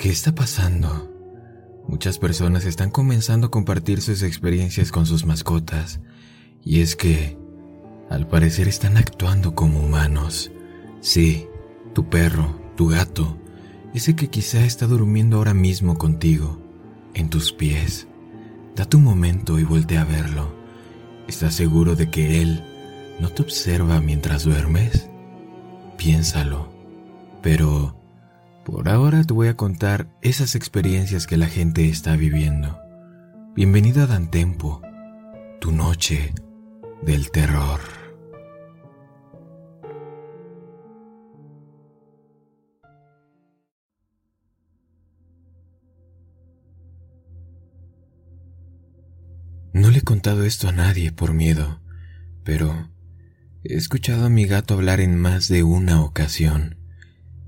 ¿Qué está pasando? Muchas personas están comenzando a compartir sus experiencias con sus mascotas, y es que, al parecer, están actuando como humanos. Sí, tu perro, tu gato, ese que quizá está durmiendo ahora mismo contigo, en tus pies. Date un momento y voltea a verlo. ¿Estás seguro de que él no te observa mientras duermes? Piénsalo. Pero, por ahora te voy a contar esas experiencias que la gente está viviendo. Bienvenido a Dantempo, tu noche del terror. No le he contado esto a nadie por miedo, pero he escuchado a mi gato hablar en más de una ocasión.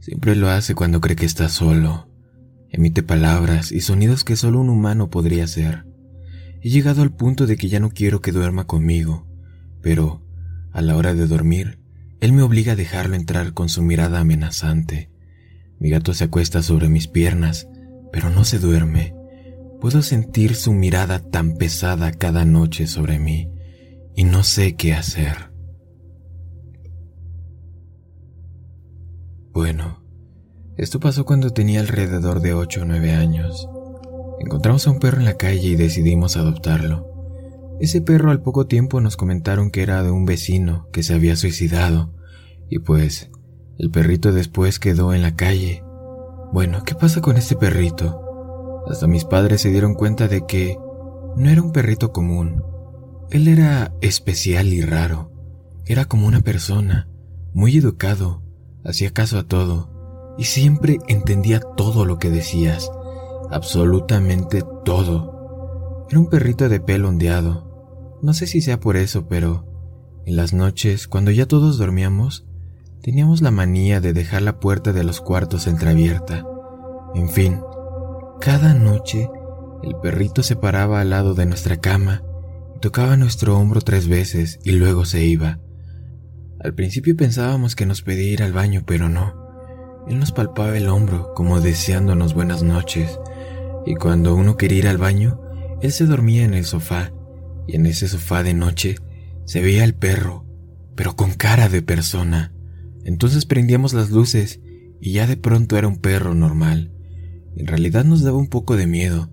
Siempre lo hace cuando cree que está solo. Emite palabras y sonidos que solo un humano podría hacer. He llegado al punto de que ya no quiero que duerma conmigo, pero a la hora de dormir, él me obliga a dejarlo entrar con su mirada amenazante. Mi gato se acuesta sobre mis piernas, pero no se duerme. Puedo sentir su mirada tan pesada cada noche sobre mí y no sé qué hacer. Bueno, esto pasó cuando tenía alrededor de 8 o 9 años. Encontramos a un perro en la calle y decidimos adoptarlo. Ese perro al poco tiempo nos comentaron que era de un vecino que se había suicidado, y pues el perrito después quedó en la calle. Bueno, ¿qué pasa con este perrito? Hasta mis padres se dieron cuenta de que no era un perrito común. Él era especial y raro. Era como una persona, muy educado, hacía caso a todo y siempre entendía todo lo que decías, absolutamente todo. Era un perrito de pelo ondeado. No sé si sea por eso, pero en las noches, cuando ya todos dormíamos, teníamos la manía de dejar la puerta de los cuartos entreabierta. En fin, cada noche el perrito se paraba al lado de nuestra cama y tocaba nuestro hombro tres veces y luego se iba. Al principio pensábamos que nos pedía ir al baño, pero no. Él nos palpaba el hombro como deseándonos buenas noches, y cuando uno quería ir al baño, él se dormía en el sofá, y en ese sofá de noche se veía el perro, pero con cara de persona. Entonces prendíamos las luces y ya de pronto era un perro normal. En realidad nos daba un poco de miedo,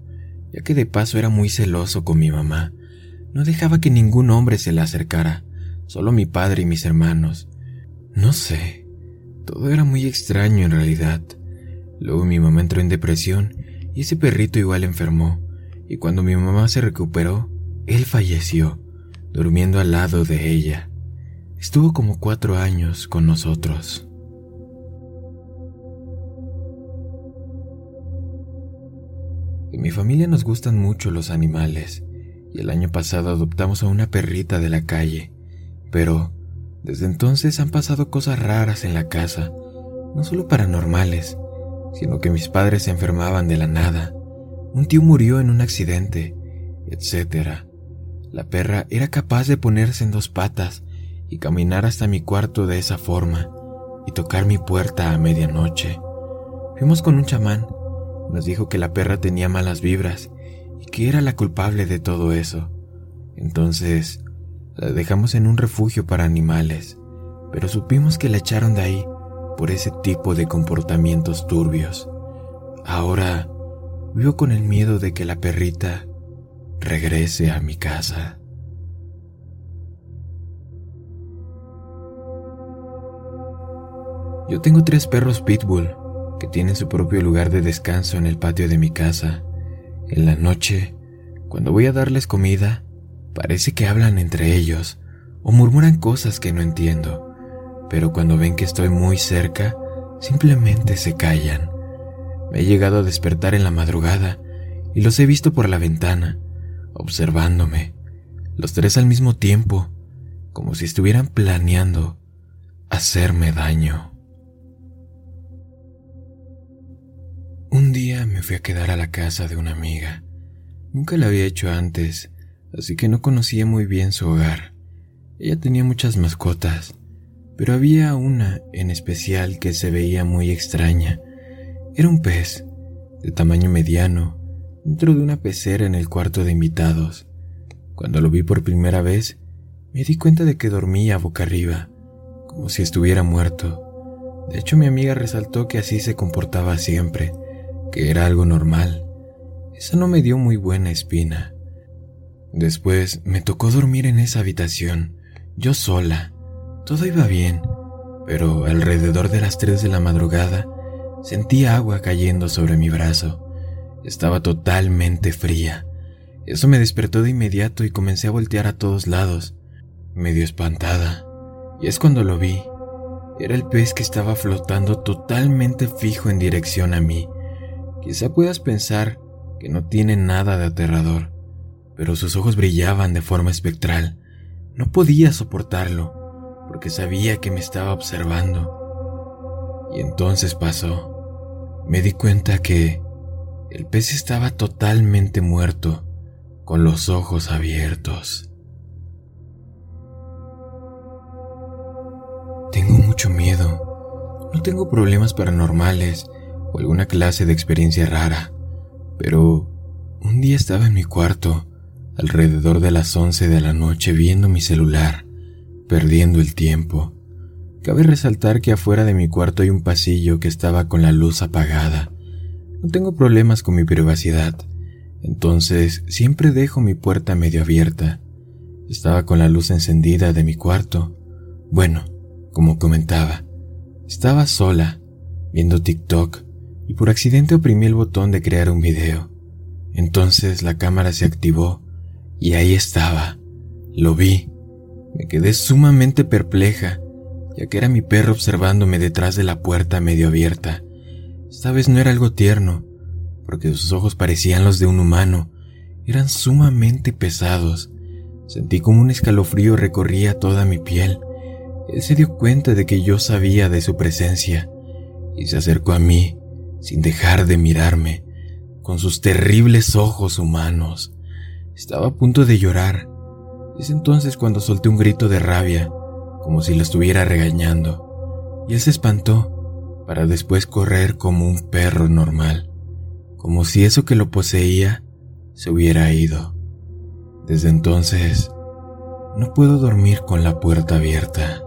ya que de paso era muy celoso con mi mamá. No dejaba que ningún hombre se le acercara solo mi padre y mis hermanos. No sé, todo era muy extraño en realidad. Luego mi mamá entró en depresión y ese perrito igual enfermó, y cuando mi mamá se recuperó, él falleció, durmiendo al lado de ella. Estuvo como cuatro años con nosotros. En mi familia nos gustan mucho los animales, y el año pasado adoptamos a una perrita de la calle. Pero desde entonces han pasado cosas raras en la casa, no solo paranormales, sino que mis padres se enfermaban de la nada, un tío murió en un accidente, etc. La perra era capaz de ponerse en dos patas y caminar hasta mi cuarto de esa forma y tocar mi puerta a medianoche. Fuimos con un chamán, nos dijo que la perra tenía malas vibras y que era la culpable de todo eso. Entonces, la dejamos en un refugio para animales, pero supimos que la echaron de ahí por ese tipo de comportamientos turbios. Ahora vivo con el miedo de que la perrita regrese a mi casa. Yo tengo tres perros pitbull que tienen su propio lugar de descanso en el patio de mi casa. En la noche, cuando voy a darles comida, Parece que hablan entre ellos o murmuran cosas que no entiendo, pero cuando ven que estoy muy cerca, simplemente se callan. Me he llegado a despertar en la madrugada y los he visto por la ventana, observándome, los tres al mismo tiempo, como si estuvieran planeando hacerme daño. Un día me fui a quedar a la casa de una amiga. Nunca la había hecho antes, así que no conocía muy bien su hogar. Ella tenía muchas mascotas, pero había una en especial que se veía muy extraña. Era un pez, de tamaño mediano, dentro de una pecera en el cuarto de invitados. Cuando lo vi por primera vez, me di cuenta de que dormía boca arriba, como si estuviera muerto. De hecho, mi amiga resaltó que así se comportaba siempre, que era algo normal. Eso no me dio muy buena espina. Después me tocó dormir en esa habitación, yo sola. Todo iba bien, pero alrededor de las 3 de la madrugada sentí agua cayendo sobre mi brazo. Estaba totalmente fría. Eso me despertó de inmediato y comencé a voltear a todos lados, medio espantada. Y es cuando lo vi. Era el pez que estaba flotando totalmente fijo en dirección a mí. Quizá puedas pensar que no tiene nada de aterrador, pero sus ojos brillaban de forma espectral. No podía soportarlo, porque sabía que me estaba observando. Y entonces pasó. Me di cuenta que el pez estaba totalmente muerto, con los ojos abiertos. Tengo mucho miedo. No tengo problemas paranormales o alguna clase de experiencia rara, pero un día estaba en mi cuarto, alrededor de las 11 de la noche, viendo mi celular, perdiendo el tiempo. Cabe resaltar que afuera de mi cuarto hay un pasillo que estaba con la luz apagada. No tengo problemas con mi privacidad, entonces siempre dejo mi puerta medio abierta. Estaba con la luz encendida de mi cuarto. Bueno, como comentaba, estaba sola, viendo TikTok y por accidente oprimí el botón de crear un video. Entonces la cámara se activó y ahí estaba. Lo vi. Me quedé sumamente perpleja, ya que era mi perro observándome detrás de la puerta medio abierta. Esta vez no era algo tierno, porque sus ojos parecían los de un humano. Eran sumamente pesados. Sentí como un escalofrío recorría toda mi piel. Él se dio cuenta de que yo sabía de su presencia y se acercó a mí sin dejar de mirarme, con sus terribles ojos humanos. Estaba a punto de llorar. Es entonces cuando solté un grito de rabia, como si lo estuviera regañando, y él se espantó para después correr como un perro normal, como si eso que lo poseía se hubiera ido. Desde entonces, no puedo dormir con la puerta abierta.